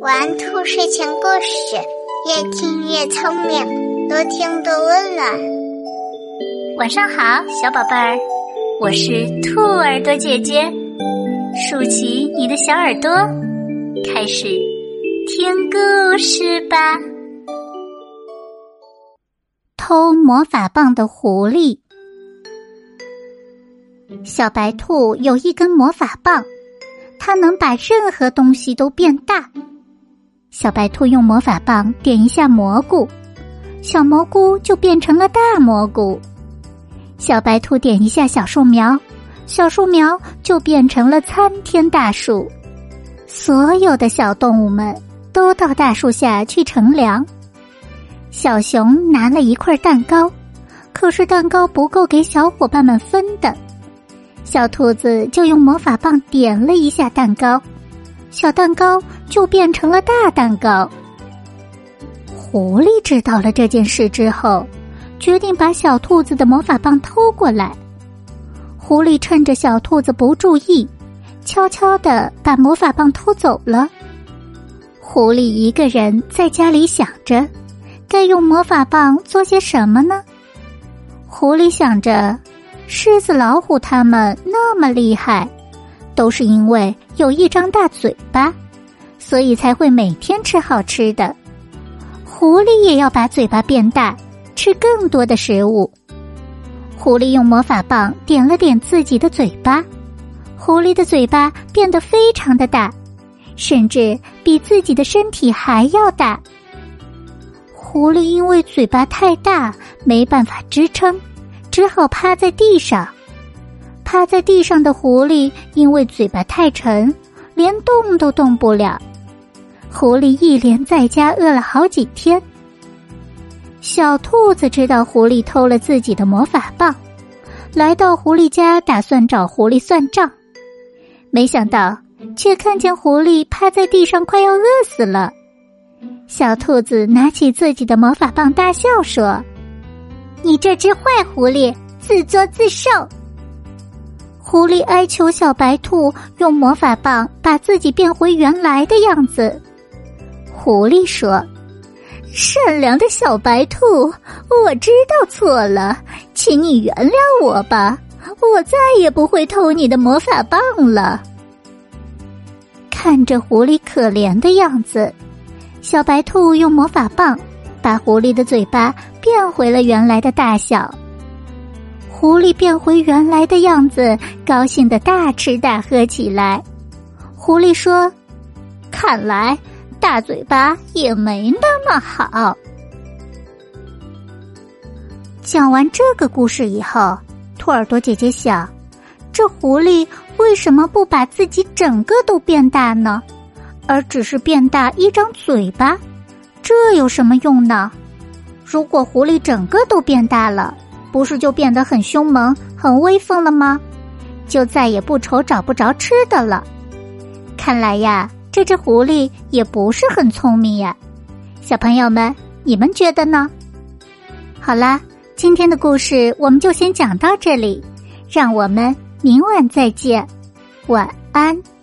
玩兔睡前故事，越听越聪明，多听多温暖。晚上好，小宝贝儿，我是兔耳朵姐姐，竖起你的小耳朵，开始听故事吧。偷魔法棒的狐狸，小白兔有一根魔法棒。它能把任何东西都变大。小白兔用魔法棒点一下蘑菇，小蘑菇就变成了大蘑菇。小白兔点一下小树苗，小树苗就变成了参天大树。所有的小动物们都到大树下去乘凉。小熊拿了一块蛋糕，可是蛋糕不够给小伙伴们分的。小兔子就用魔法棒点了一下蛋糕，小蛋糕就变成了大蛋糕。狐狸知道了这件事之后，决定把小兔子的魔法棒偷过来。狐狸趁着小兔子不注意，悄悄的把魔法棒偷走了。狐狸一个人在家里想着，该用魔法棒做些什么呢？狐狸想着。狮子、老虎，它们那么厉害，都是因为有一张大嘴巴，所以才会每天吃好吃的。狐狸也要把嘴巴变大，吃更多的食物。狐狸用魔法棒点了点自己的嘴巴，狐狸的嘴巴变得非常的大，甚至比自己的身体还要大。狐狸因为嘴巴太大，没办法支撑。只好趴在地上，趴在地上的狐狸因为嘴巴太沉，连动都动不了。狐狸一连在家饿了好几天。小兔子知道狐狸偷了自己的魔法棒，来到狐狸家打算找狐狸算账，没想到却看见狐狸趴在地上快要饿死了。小兔子拿起自己的魔法棒大笑说。你这只坏狐狸，自作自受！狐狸哀求小白兔用魔法棒把自己变回原来的样子。狐狸说：“善良的小白兔，我知道错了，请你原谅我吧，我再也不会偷你的魔法棒了。”看着狐狸可怜的样子，小白兔用魔法棒。把狐狸的嘴巴变回了原来的大小，狐狸变回原来的样子，高兴的大吃大喝起来。狐狸说：“看来大嘴巴也没那么好。”讲完这个故事以后，兔耳朵姐姐想：这狐狸为什么不把自己整个都变大呢？而只是变大一张嘴巴？这有什么用呢？如果狐狸整个都变大了，不是就变得很凶猛、很威风了吗？就再也不愁找不着吃的了。看来呀，这只狐狸也不是很聪明呀。小朋友们，你们觉得呢？好啦，今天的故事我们就先讲到这里，让我们明晚再见，晚安。